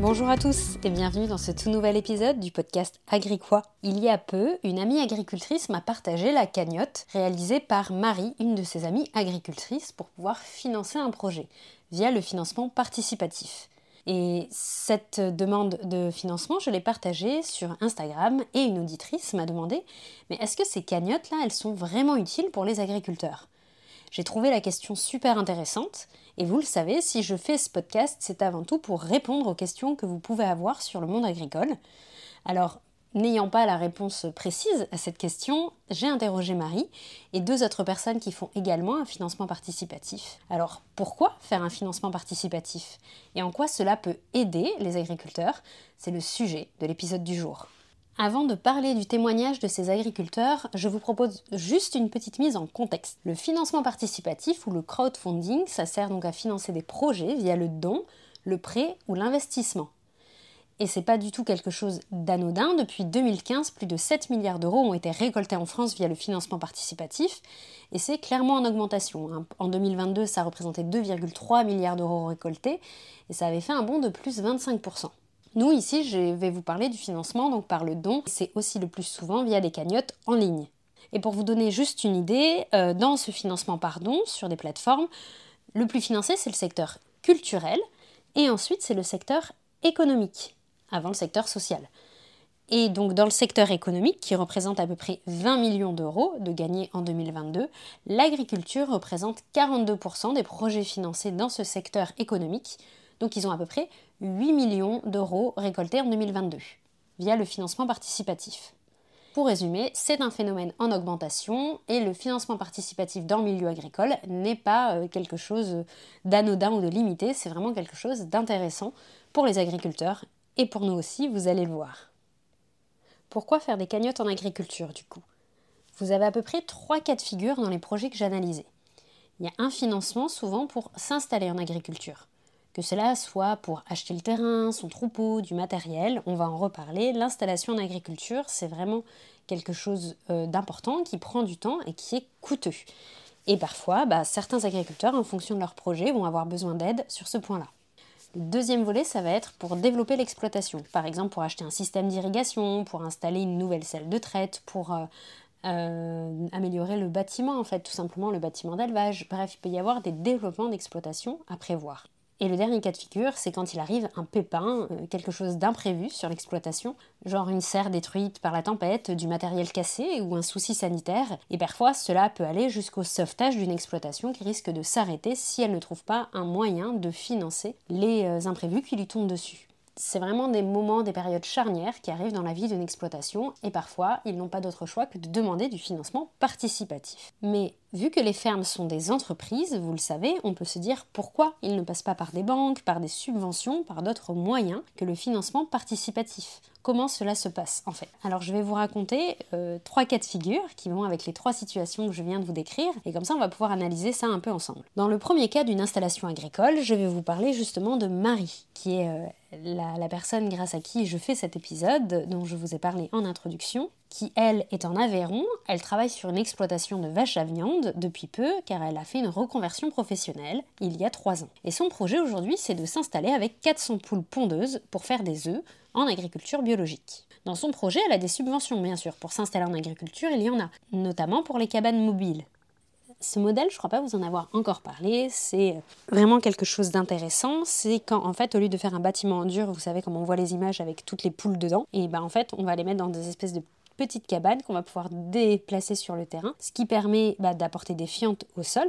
Bonjour à tous et bienvenue dans ce tout nouvel épisode du podcast Agricois. Il y a peu, une amie agricultrice m'a partagé la cagnotte réalisée par Marie, une de ses amies agricultrices, pour pouvoir financer un projet via le financement participatif. Et cette demande de financement, je l'ai partagée sur Instagram et une auditrice m'a demandé Mais est-ce que ces cagnottes-là, elles sont vraiment utiles pour les agriculteurs? J'ai trouvé la question super intéressante et vous le savez, si je fais ce podcast, c'est avant tout pour répondre aux questions que vous pouvez avoir sur le monde agricole. Alors, n'ayant pas la réponse précise à cette question, j'ai interrogé Marie et deux autres personnes qui font également un financement participatif. Alors, pourquoi faire un financement participatif? Et en quoi cela peut aider les agriculteurs? C'est le sujet de l'épisode du jour. Avant de parler du témoignage de ces agriculteurs, je vous propose juste une petite mise en contexte. Le financement participatif ou le crowdfunding, ça sert donc à financer des projets via le don, le prêt ou l'investissement. Et c'est pas du tout quelque chose d'anodin. Depuis 2015, plus de 7 milliards d'euros ont été récoltés en France via le financement participatif. Et c'est clairement en augmentation. Hein. En 2022, ça représentait 2,3 milliards d'euros récoltés. Et ça avait fait un bond de plus 25%. Nous, ici, je vais vous parler du financement donc par le don. C'est aussi le plus souvent via des cagnottes en ligne. Et pour vous donner juste une idée, euh, dans ce financement par don sur des plateformes, le plus financé, c'est le secteur culturel et ensuite c'est le secteur économique, avant le secteur social. Et donc dans le secteur économique, qui représente à peu près 20 millions d'euros de gagnés en 2022, l'agriculture représente 42% des projets financés dans ce secteur économique, donc ils ont à peu près 8 millions d'euros récoltés en 2022 via le financement participatif. Pour résumer, c'est un phénomène en augmentation et le financement participatif dans le milieu agricole n'est pas euh, quelque chose d'anodin ou de limité, c'est vraiment quelque chose d'intéressant pour les agriculteurs et pour nous aussi, vous allez le voir. Pourquoi faire des cagnottes en agriculture du coup? Vous avez à peu près trois cas de figure dans les projets que j'analysais. Il y a un financement souvent pour s'installer en agriculture que cela soit pour acheter le terrain, son troupeau, du matériel, on va en reparler. L'installation en agriculture, c'est vraiment quelque chose euh, d'important qui prend du temps et qui est coûteux. Et parfois, bah, certains agriculteurs, en fonction de leur projet, vont avoir besoin d'aide sur ce point-là. Le deuxième volet, ça va être pour développer l'exploitation. Par exemple, pour acheter un système d'irrigation, pour installer une nouvelle salle de traite, pour euh, euh, améliorer le bâtiment, en fait, tout simplement le bâtiment d'élevage. Bref, il peut y avoir des développements d'exploitation à prévoir. Et le dernier cas de figure, c'est quand il arrive un pépin, euh, quelque chose d'imprévu sur l'exploitation, genre une serre détruite par la tempête, du matériel cassé ou un souci sanitaire. Et parfois, cela peut aller jusqu'au sauvetage d'une exploitation qui risque de s'arrêter si elle ne trouve pas un moyen de financer les euh, imprévus qui lui tombent dessus c'est vraiment des moments, des périodes charnières qui arrivent dans la vie d'une exploitation et parfois ils n'ont pas d'autre choix que de demander du financement participatif. Mais vu que les fermes sont des entreprises, vous le savez, on peut se dire pourquoi ils ne passent pas par des banques, par des subventions, par d'autres moyens que le financement participatif comment cela se passe en fait? Alors je vais vous raconter euh, trois cas de figure qui vont avec les trois situations que je viens de vous décrire et comme ça on va pouvoir analyser ça un peu ensemble. Dans le premier cas d'une installation agricole, je vais vous parler justement de Marie qui est euh, la, personne grâce à qui je fais cet épisode dont je vous ai parlé en introduction qui elle est en Aveyron, elle travaille sur une exploitation de vaches à viande depuis peu car elle a fait une reconversion professionnelle il y a trois ans. Et son projet aujourd'hui c'est de s'installer avec 400 poules pondeuses pour faire des œufs en agriculture biologique. Dans son projet, elle a des subventions, bien sûr. Pour s'installer en agriculture, il y en a, notamment pour les cabanes mobiles. Ce modèle, je crois pas vous en avoir encore parlé, c'est vraiment quelque chose d'intéressant. C'est quand, en fait, au lieu de faire un bâtiment en dur, vous savez, comme on voit les images avec toutes les poules dedans, et ben en fait, on va les mettre dans des espèces de petites cabanes qu'on va pouvoir déplacer sur le terrain, ce qui permet bah, d'apporter des fientes au sol,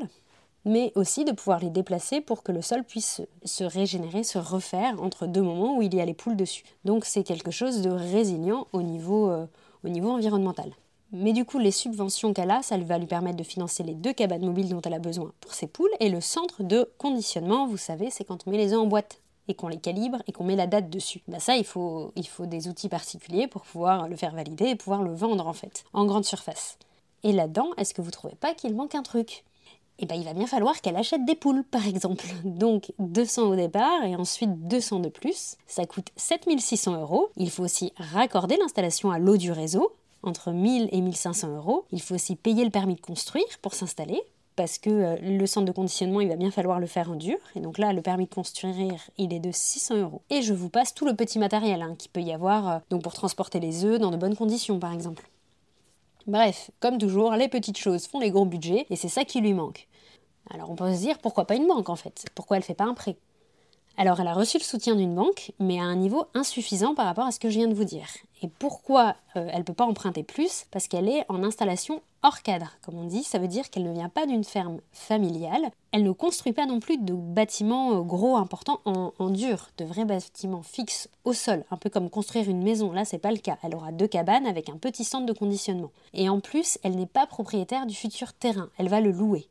mais aussi de pouvoir les déplacer pour que le sol puisse se régénérer, se refaire entre deux moments où il y a les poules dessus. Donc c'est quelque chose de résilient au niveau, euh, au niveau environnemental. Mais du coup, les subventions qu'elle a, ça va lui permettre de financer les deux cabanes mobiles dont elle a besoin pour ses poules et le centre de conditionnement, vous savez, c'est quand on met les œufs en boîte. Et qu'on les calibre et qu'on met la date dessus. Bah ça, il faut, des outils particuliers pour pouvoir le faire valider et pouvoir le vendre en fait, en grande surface. Et là-dedans, est-ce que vous trouvez pas qu'il manque un truc? Eh ben, il va bien falloir qu'elle achète des poules, par exemple. Donc 200 au départ et ensuite 200 de plus. Ça coûte 7600 euros. Il faut aussi raccorder l'installation à l'eau du réseau, entre 1000 et 1500 euros. Il faut aussi payer le permis de construire pour s'installer, parce que euh, le centre de conditionnement, il va bien falloir le faire en dur. Et donc là, le permis de construire, il est de 600 euros. Et je vous passe tout le petit matériel hein, qu'il peut y avoir euh, donc pour transporter les œufs dans de bonnes conditions, par exemple. Bref, comme toujours, les petites choses font les gros budgets et c'est ça qui lui manque. Alors on peut se dire pourquoi pas une banque en fait? Pourquoi elle fait pas un prêt? Alors elle a reçu le soutien d'une banque, mais à un niveau insuffisant par rapport à ce que je viens de vous dire. Et pourquoi euh, elle ne peut pas emprunter plus? Parce qu'elle est en installation hors cadre, comme on dit, ça veut dire qu'elle ne vient pas d'une ferme familiale, elle ne construit pas non plus de bâtiments euh, gros importants en, en, dur, de vrais bâtiments fixes au sol, un peu comme construire une maison, là c'est pas le cas, elle aura deux cabanes avec un petit centre de conditionnement. Et en plus, elle n'est pas propriétaire du futur terrain, elle va le louer.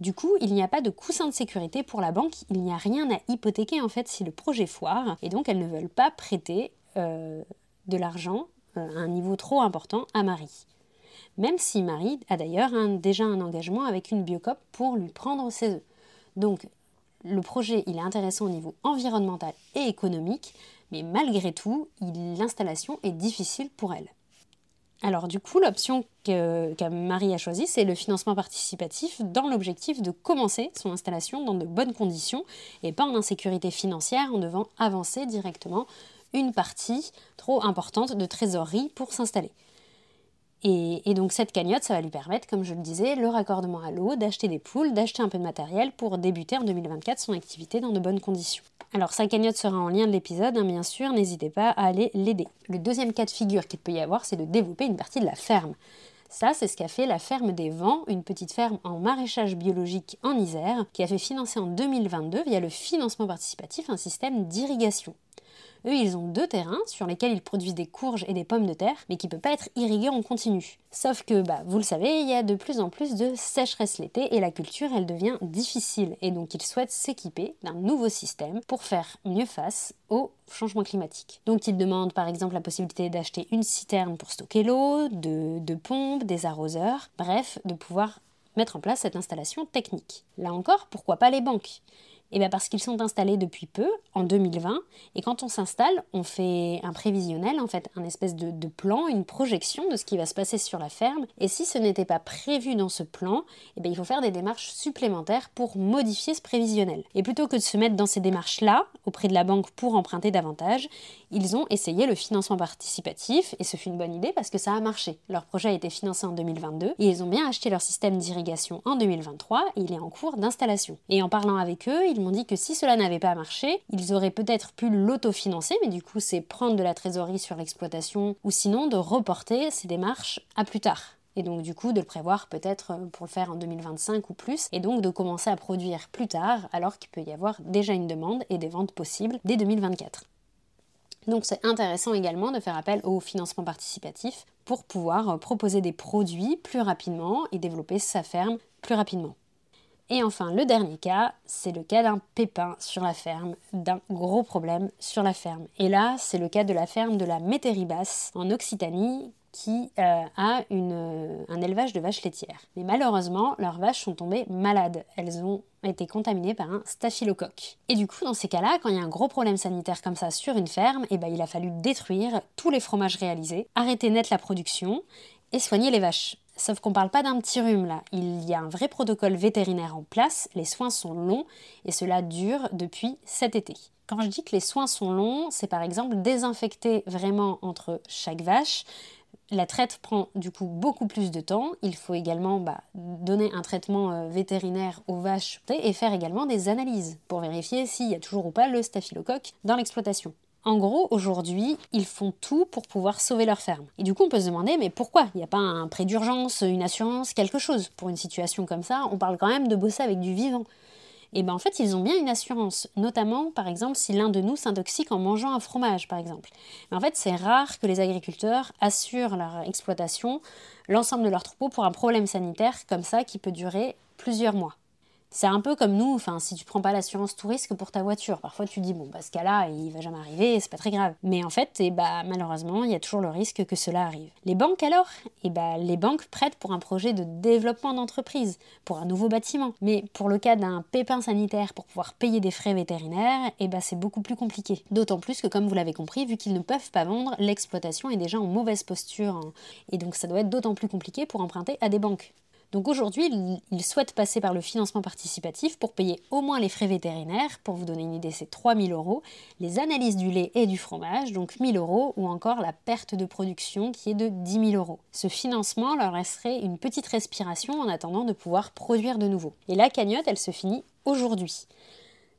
Du coup, il n'y a pas de coussin de sécurité pour la banque, il n'y a rien à hypothéquer en fait si le projet foire, et donc elles ne veulent pas prêter euh, de l'argent euh, à un niveau trop important à Marie. Même si Marie a d'ailleurs déjà un engagement avec une biocop pour lui prendre ses œufs. Donc le projet il est intéressant au niveau environnemental et économique, mais malgré tout, l'installation est difficile pour elle. Alors du coup, l'option que, Marie a choisie, c'est le financement participatif dans l'objectif de commencer son installation dans de bonnes conditions et pas en insécurité financière en devant avancer directement une partie trop importante de trésorerie pour s'installer. Et, donc cette cagnotte, ça va lui permettre, comme je le disais, le raccordement à l'eau, d'acheter des poules, d'acheter un peu de matériel pour débuter en 2024 son activité dans de bonnes conditions. Alors sa cagnotte sera en lien de l'épisode, hein, bien sûr, n'hésitez pas à aller l'aider. Le deuxième cas de figure qu'il peut y avoir, c'est de développer une partie de la ferme. Ça, c'est ce qu'a fait la ferme des Vents, une petite ferme en maraîchage biologique en Isère, qui a fait financer en 2022 via le financement participatif un système d'irrigation. Eux, ils ont deux terrains sur lesquels ils produisent des courges et des pommes de terre, mais qui ne peuvent pas être irrigués en continu. Sauf que, bah, vous le savez, il y a de plus en plus de sécheresse l'été et la culture, elle devient difficile. Et donc, ils souhaitent s'équiper d'un nouveau système pour faire mieux face au changement climatique. Donc, ils demandent par exemple la possibilité d'acheter une citerne pour stocker l'eau, de, de pompes, des arroseurs, bref, de pouvoir mettre en place cette installation technique. Là encore, pourquoi pas les banques? Eh bien parce qu'ils sont installés depuis peu, en 2020, et quand on s'installe, on fait un prévisionnel, en fait, un espèce de, plan, une projection de ce qui va se passer sur la ferme, et si ce n'était pas prévu dans ce plan, eh bien il faut faire des démarches supplémentaires pour modifier ce prévisionnel. Et plutôt que de se mettre dans ces démarches-là, auprès de la banque pour emprunter davantage, ils ont essayé le financement participatif, et ce fut une bonne idée parce que ça a marché. Leur projet a été financé en 2022, et ils ont bien acheté leur système d'irrigation en 2023, et il est en cours d'installation. Et en parlant avec eux, ils m'ont dit que si cela n'avait pas marché, ils auraient peut-être pu l'autofinancer, mais du coup c'est prendre de la trésorerie sur l'exploitation, ou sinon de reporter ces démarches à plus tard et donc du coup de le prévoir peut-être pour le faire en 2025 ou plus, et donc de commencer à produire plus tard alors qu'il peut y avoir déjà une demande et des ventes possibles dès 2024. Donc c'est intéressant également de faire appel au financement participatif pour pouvoir euh, proposer des produits plus rapidement et développer sa ferme plus rapidement. Et enfin, le dernier cas, c'est le cas d'un pépin sur la ferme, d'un gros problème sur la ferme. Et là, c'est le cas de la ferme de la Météribas en Occitanie qui euh, a une, un élevage de vaches laitières. Mais malheureusement, leurs vaches sont tombées malades. Elles ont été contaminées par un staphylocoque. Et du coup, dans ces cas-là, quand il y a un gros problème sanitaire comme ça sur une ferme, eh ben, il a fallu détruire tous les fromages réalisés, arrêter net la production et soigner les vaches. Sauf qu'on ne parle pas d'un petit rhume là, il y a un vrai protocole vétérinaire en place, les soins sont longs et cela dure depuis cet été. Quand je dis que les soins sont longs, c'est par exemple désinfecter vraiment entre chaque vache, la traite prend du coup beaucoup plus de temps. Il faut également bah, donner un traitement euh, vétérinaire aux vaches et faire également des analyses pour vérifier s'il y a toujours ou pas le staphylocoque dans l'exploitation. En gros, aujourd'hui, ils font tout pour pouvoir sauver leur ferme. Et du coup, on peut se demander, mais pourquoi? Il n'y a pas un prêt d'urgence, une assurance, quelque chose? Pour une situation comme ça, on parle quand même de bosser avec du vivant. Et bien en fait, ils ont bien une assurance, notamment par exemple si l'un de nous s'intoxique en mangeant un fromage, par exemple. Mais en fait, c'est rare que les agriculteurs assurent leur exploitation, l'ensemble de leur troupeau pour un problème sanitaire comme ça qui peut durer plusieurs mois. C'est un peu comme nous, si tu prends pas l'assurance tout risque pour ta voiture, parfois tu dis, bon, bah, ce cas-là, il va jamais arriver, c'est pas très grave. Mais en fait, et eh bah, malheureusement, il y a toujours le risque que cela arrive. Les banques alors? Et eh bah, les banques prêtent pour un projet de développement d'entreprise, pour un nouveau bâtiment. Mais pour le cas d'un pépin sanitaire pour pouvoir payer des frais vétérinaires, et eh bah, c'est beaucoup plus compliqué. D'autant plus que, comme vous l'avez compris, vu qu'ils ne peuvent pas vendre, l'exploitation est déjà en mauvaise posture. Hein. Et donc ça doit être d'autant plus compliqué pour emprunter à des banques. Donc aujourd'hui, ils souhaitent passer par le financement participatif pour payer au moins les frais vétérinaires. Pour vous donner une idée, c'est 3000 euros. Les analyses du lait et du fromage, donc 1000 euros, ou encore la perte de production qui est de 10 000 euros. Ce financement leur laisserait une petite respiration en attendant de pouvoir produire de nouveau. Et la cagnotte, elle se finit aujourd'hui.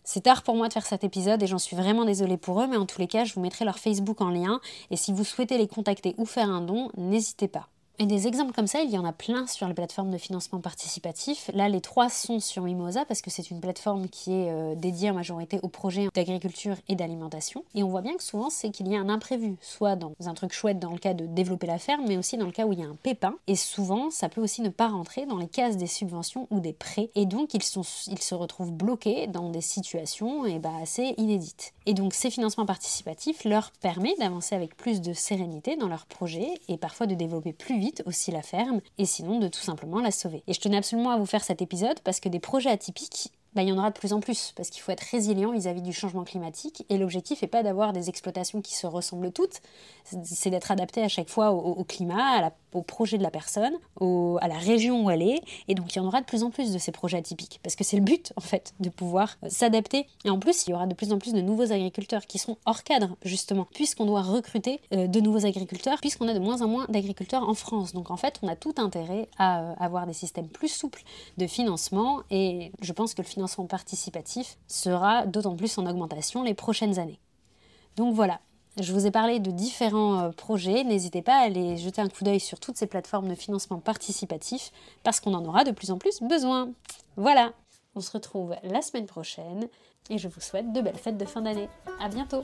C'est tard pour moi de faire cet épisode et j'en suis vraiment désolée pour eux, mais en tous les cas, je vous mettrai leur Facebook en lien et si vous souhaitez les contacter ou faire un don, n'hésitez pas. Et des exemples comme ça, il y en a plein sur les plateformes de financement participatif. Là, les trois sont sur Mimosa parce que c'est une plateforme qui est euh, dédiée en majorité aux projets d'agriculture et d'alimentation. Et on voit bien que souvent, c'est qu'il y a un imprévu, soit dans un truc chouette dans le cas de développer la ferme, mais aussi dans le cas où il y a un pépin. Et souvent, ça peut aussi ne pas rentrer dans les cases des subventions ou des prêts. Et donc, ils, se retrouvent bloqués dans des situations et eh bah, assez inédites. Et donc, ces financements participatifs leur permettent d'avancer avec plus de sérénité dans leur projet et parfois de développer plus vite aussi la ferme, et sinon de tout simplement la sauver. Et je tenais absolument à vous faire cet épisode parce que des projets atypiques, bah, il y en aura de plus en plus, parce qu'il faut être résilient vis-à-vis du changement climatique, et l'objectif n'est pas d'avoir des exploitations qui se ressemblent toutes, c'est d'être adapté à chaque fois au, climat, au projet de la personne, à la région où elle est, et donc il y en aura de plus en plus de ces projets atypiques, parce que c'est le but en fait, de pouvoir euh, s'adapter, et en plus il y aura de plus en plus de nouveaux agriculteurs qui seront hors cadre, justement, puisqu'on doit recruter euh, de nouveaux agriculteurs, puisqu'on a de moins en moins d'agriculteurs en France, donc en fait on a tout intérêt à euh, avoir des systèmes plus souples de financement, et je pense que le financement participatif sera d'autant plus en augmentation les prochaines années. Donc voilà, je vous ai parlé de différents euh, projets, n'hésitez pas à aller jeter un coup d'œil sur toutes ces plateformes de financement participatif parce qu'on en aura de plus en plus besoin. Voilà, on se retrouve la semaine prochaine et je vous souhaite de belles fêtes de fin d'année. À bientôt